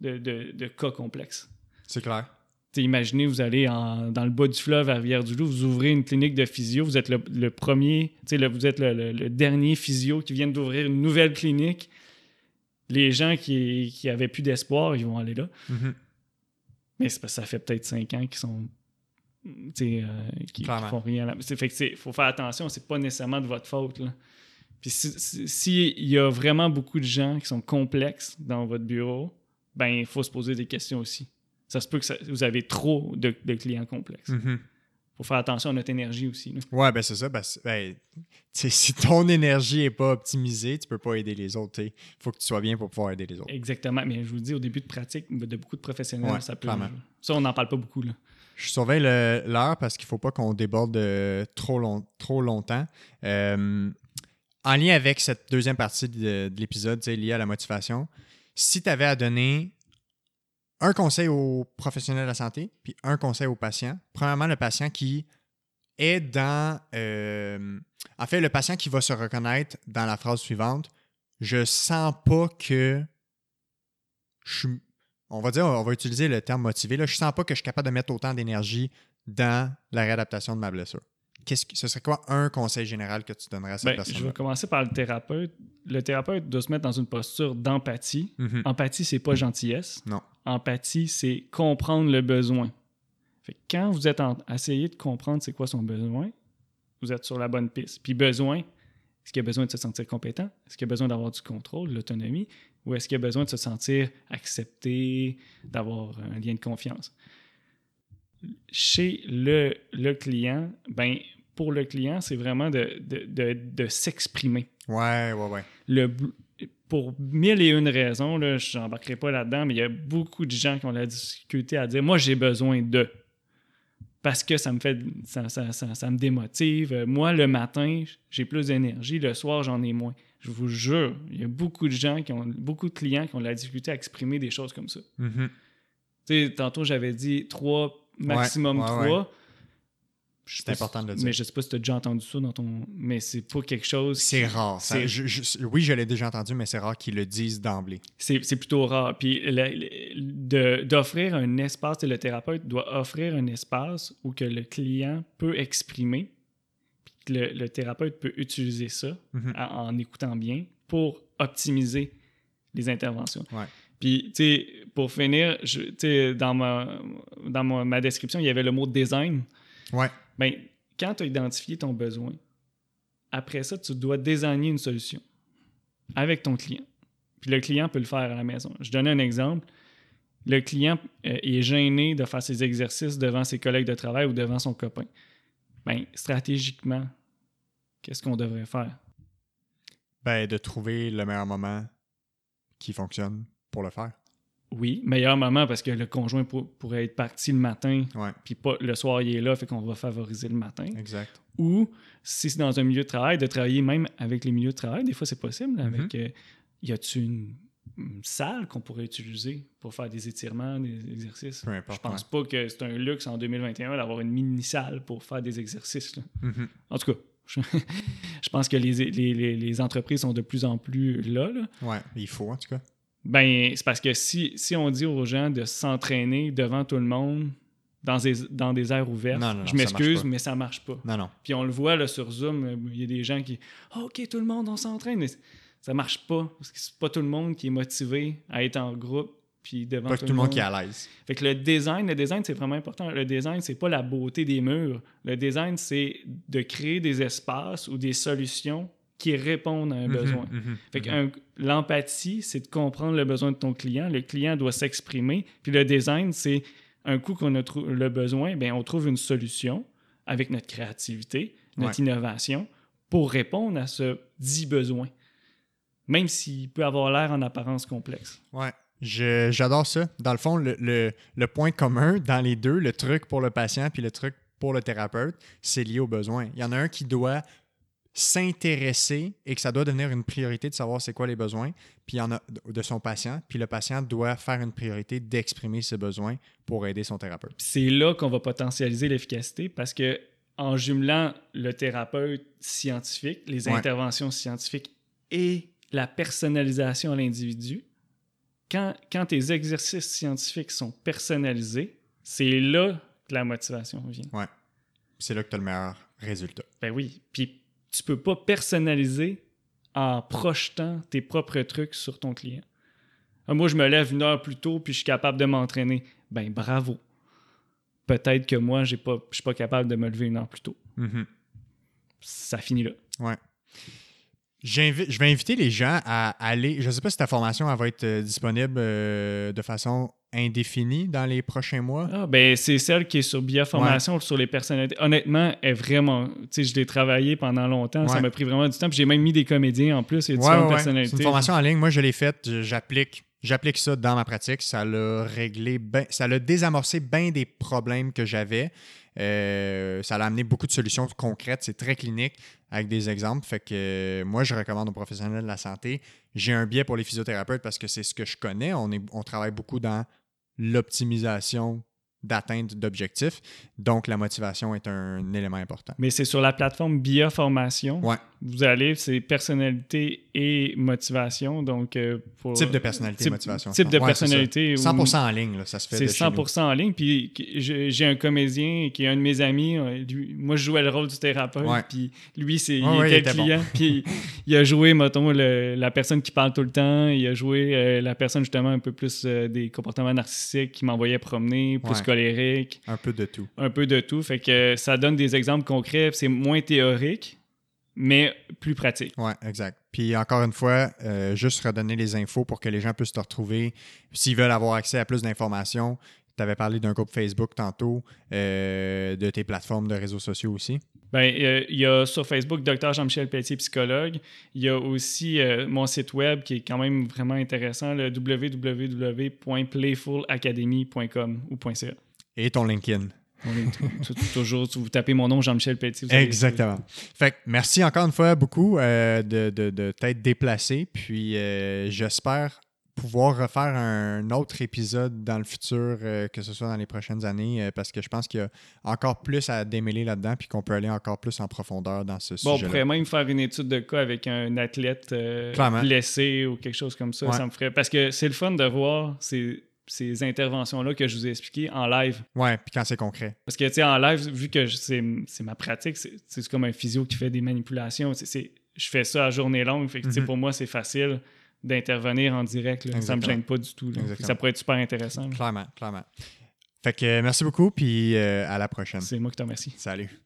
de, de- de cas complexes. C'est clair. Imaginez, vous allez en- dans le bas du fleuve à Rivière-du-Loup, vous ouvrez une clinique de physio, vous êtes le, le premier, le- vous êtes le, dernier physio qui vient d'ouvrir une nouvelle clinique. Les gens qui, qui avaient plus d'espoir, ils vont aller là. Mhm. Mais c'est parce que ça fait peut-être cinq ans qu'ils sont. euh, qui, font rien. là. Fait que faut faire attention, c'est pas nécessairement de votre faute. Là. Puis si- si- s'il y a vraiment beaucoup de gens qui sont complexes dans votre bureau, ben il faut se poser des questions aussi. Ça se peut que ça- vous avez trop de, de clients complexes. Il Mhm. faut faire attention à notre énergie aussi. là. Ouais, ben c'est ça. Ben, ben, si ton énergie n'est pas optimisée, tu peux pas aider les autres. Il faut que tu sois bien pour pouvoir aider les autres. Exactement. Mais je vous dis, au début de pratique, de beaucoup de professionnels, Ouais, ça peut. clairement. Ça, on n'en parle pas beaucoup. Là. Je surveille le- l'heure parce qu'il ne faut pas qu'on déborde euh, trop, long- trop longtemps. Euh, en lien avec cette deuxième partie de, de l'épisode, liée à la motivation, si tu avais à donner un conseil aux professionnels de la santé, puis un conseil aux patients, premièrement, le patient qui est dans... euh, en fait, le patient qui va se reconnaître dans la phrase suivante, je sens pas que je on va dire, on va utiliser le terme motivé. Là, je sens pas que je suis capable de mettre autant d'énergie dans la réadaptation de ma blessure. Qu'est-ce que, ce serait quoi un conseil général que tu donnerais à cette Ben, je personne vais commencer par le thérapeute. Le thérapeute doit se mettre dans une posture d'empathie. Empathie, c'est pas gentillesse. Non. Empathie, c'est comprendre le besoin. Fait que quand vous êtes en essayez de comprendre c'est quoi son besoin, vous êtes sur la bonne piste. Puis besoin, Est-ce qu'il a besoin de se sentir compétent? Est-ce qu'il a besoin d'avoir du contrôle, de l'autonomie? Ou est-ce qu'il a besoin de se sentir accepté, d'avoir un lien de confiance? Chez le, le client, ben, pour le client, c'est vraiment de, de, de, de s'exprimer. Ouais, ouais, ouais. Le, pour mille et une raisons, là, je n'embarquerai pas là-dedans, mais il y a beaucoup de gens qui ont la difficulté à dire Moi, j'ai besoin de. Parce que ça me fait. Ça, ça, ça, ça me démotive. Moi, le matin, j'ai plus d'énergie. Le soir, j'en ai moins. Je vous jure, il y a beaucoup de gens qui ont. beaucoup de clients qui ont la difficulté à exprimer des choses comme ça. Mhm. Tu sais, tantôt, j'avais dit trois, maximum Ouais, ouais, C'est important de le dire. Mais je sais pas si tu as déjà entendu ça dans ton. Mais c'est pas quelque chose. C'est rare. ça. c'est- Je- je- oui, je l'ai déjà entendu, mais c'est rare qu'ils le disent d'emblée. C'est plutôt rare. Puis d'offrir un espace, le thérapeute doit offrir un espace où que le client peut exprimer, puis que le, le thérapeute peut utiliser ça Mhm. en, en écoutant bien pour optimiser les interventions. Ouais. Puis, tu sais, pour finir, je- tu sais, dans, ma, dans ma, ma description, il y avait le mot design. Ouais. Bien, quand tu as identifié ton besoin, après ça, tu dois désigner une solution avec ton client. Puis le client peut le faire à la maison. Je donne un exemple. Le client euh, est gêné de faire ses exercices devant ses collègues de travail ou devant son copain. Bien, stratégiquement, qu'est-ce qu'on devrait faire? Ben, de trouver le meilleur moment qui fonctionne pour le faire. Oui, meilleur moment parce que le conjoint pour- pourrait être parti le matin, puis pas le soir il est là, fait qu'on va favoriser le matin. exact. Ou si c'est dans un milieu de travail, de travailler même avec les milieux de travail, des fois c'est possible. Avec, euh, y a-tu une, une salle qu'on pourrait utiliser pour faire des étirements, des exercices? Peu importe, Je pense pas que c'est un luxe en 2021 d'avoir une mini salle pour faire des exercices. là. Mhm. En tout cas, je, je pense que les, les- les- les entreprises sont de plus en plus là. là. Ouais, il faut en tout cas. Ben, c'est parce que si, si on dit aux gens de s'entraîner devant tout le monde dans des, dans des aires ouvertes, Non, non, non, je m'excuse, mais ça marche pas. Non, non. Puis on le voit là, sur Zoom, il y a des gens qui OK, tout le monde, on s'entraîne. Mais ça marche pas. Parce que c'est pas tout le monde qui est motivé à être en groupe puis devant Pas que tout le monde qui est à l'aise. Fait que le design, le design, c'est vraiment important. Le design, c'est pas la beauté des murs. Le design, c'est de créer des espaces ou des solutions qui répondent à un besoin. Mhm, Fait que mhm. un- l'empathie, c'est de comprendre le besoin de ton client. Le client doit s'exprimer. Puis le design, c'est un coup qu'on a le besoin, ben on trouve une solution avec notre créativité, notre innovation pour répondre à ce dit besoin. Même s'il peut avoir l'air en apparence complexe. Ouais. J'adore ça. Dans le fond, le, le- le point commun dans les deux, le truc pour le patient puis le truc pour le thérapeute, c'est lié aux besoins. Il y en a un qui doit s'intéresser et que ça doit devenir une priorité de savoir c'est quoi les besoins, puis il y en a de son patient, puis le patient doit faire une priorité d'exprimer ses besoins pour aider son thérapeute. C'est là qu'on va potentialiser l'efficacité parce que en jumelant le thérapeute scientifique, les Ouais. interventions scientifiques et la personnalisation à l'individu, quand, quand tes exercices scientifiques sont personnalisés, c'est là que la motivation vient. Ouais. C'est là que tu as le meilleur résultat. Ben oui. Puis tu peux pas personnaliser en projetant tes propres trucs sur ton client. Ah, moi, je me lève une heure plus tôt puis je suis capable de m'entraîner. Ben bravo. Peut-être que moi, je suis pas capable de me lever une heure plus tôt. Mhm. Ça finit là. Ouais. Je vais inviter les gens à aller. Je ne sais pas si ta formation elle va être euh, disponible euh, de façon indéfinie dans les prochains mois. Ah, ben c'est celle qui est sur bioformation, sur les personnalités. Honnêtement, est vraiment. Tu sais, je l'ai travaillé pendant longtemps. Ça m'a pris vraiment du temps. J'ai même mis des comédiens en plus et différentes ouais, personnalités. C'est une formation en ligne. Moi, je l'ai faite. J'applique. J'applique ça dans ma pratique. Ça l'a réglé, ben, ça l'a désamorcé bien des problèmes que j'avais. Euh, ça l'a amené beaucoup de solutions concrètes. C'est très clinique avec des exemples. Fait que euh, moi, je recommande aux professionnels de la santé. J'ai un biais pour les physiothérapeutes parce que c'est ce que je connais. On travaille beaucoup dans l'optimisation d'atteinte d'objectifs. Donc, la motivation est un élément important. Mais c'est sur la plateforme Bioformation. Ouais. Vous allez, c'est personnalité et motivation. Donc, euh, pour, Type de personnalité, type, motivation. Type de Ouais, personnalité. ou- 100% en ligne, là, ça se fait. C'est de chez nous. 100% en ligne. Puis j'ai un comédien qui est un de mes amis. euh, lui- moi, je jouais le rôle du thérapeute. Ouais. Puis lui, c'est, il était était client. puis il a joué, mettons, le- la personne qui parle tout le temps. Il a joué euh, la personne, justement, un peu plus euh, des comportements narcissiques qui m'envoyait promener, plus. Colérique, Un peu de tout. un peu de tout. Fait que ça donne des exemples concrets. C'est moins théorique. mais plus pratique. Oui, exact. Puis encore une fois, euh, juste redonner les infos pour que les gens puissent te retrouver. S'ils veulent avoir accès à plus d'informations, tu avais parlé d'un groupe Facebook tantôt, euh, de tes plateformes de réseaux sociaux aussi. Ben, il y a sur Facebook Dr Jean-Michel Pelletier, psychologue. Il y a aussi euh, mon site web qui est quand même vraiment intéressant, le www.playfulacademy.com ou .ca. Et ton LinkedIn. On est toujours, vous tapez mon nom, Jean-Michel Pelletier. Exactement. Fait merci encore une fois beaucoup euh, de, de, de t'être déplacé. Puis euh, j'espère pouvoir refaire un autre épisode dans le futur, euh, que ce soit dans les prochaines années, parce que je pense qu'il y a encore plus à démêler là-dedans, puis qu'on peut aller encore plus en profondeur dans ce sujet. Bon, on pourrait même faire une étude de cas avec un athlète blessé ou quelque chose comme ça. Ça me ferait. Parce que c'est le fun de voir. C'est ces interventions-là que je vous ai expliquées en live. Ouais, puis quand c'est concret. Parce que, tu sais, en live, vu que c'est ma pratique, c'est comme un physio qui fait des manipulations. je fais ça à journée longue. Fait que, mm-hmm. pour moi, c'est facile d'intervenir en direct. Ça me gêne pas du tout. Ça pourrait être super intéressant. Clairement, clairement. Fait que merci beaucoup, puis euh, à la prochaine. C'est moi qui te remercie. Salut.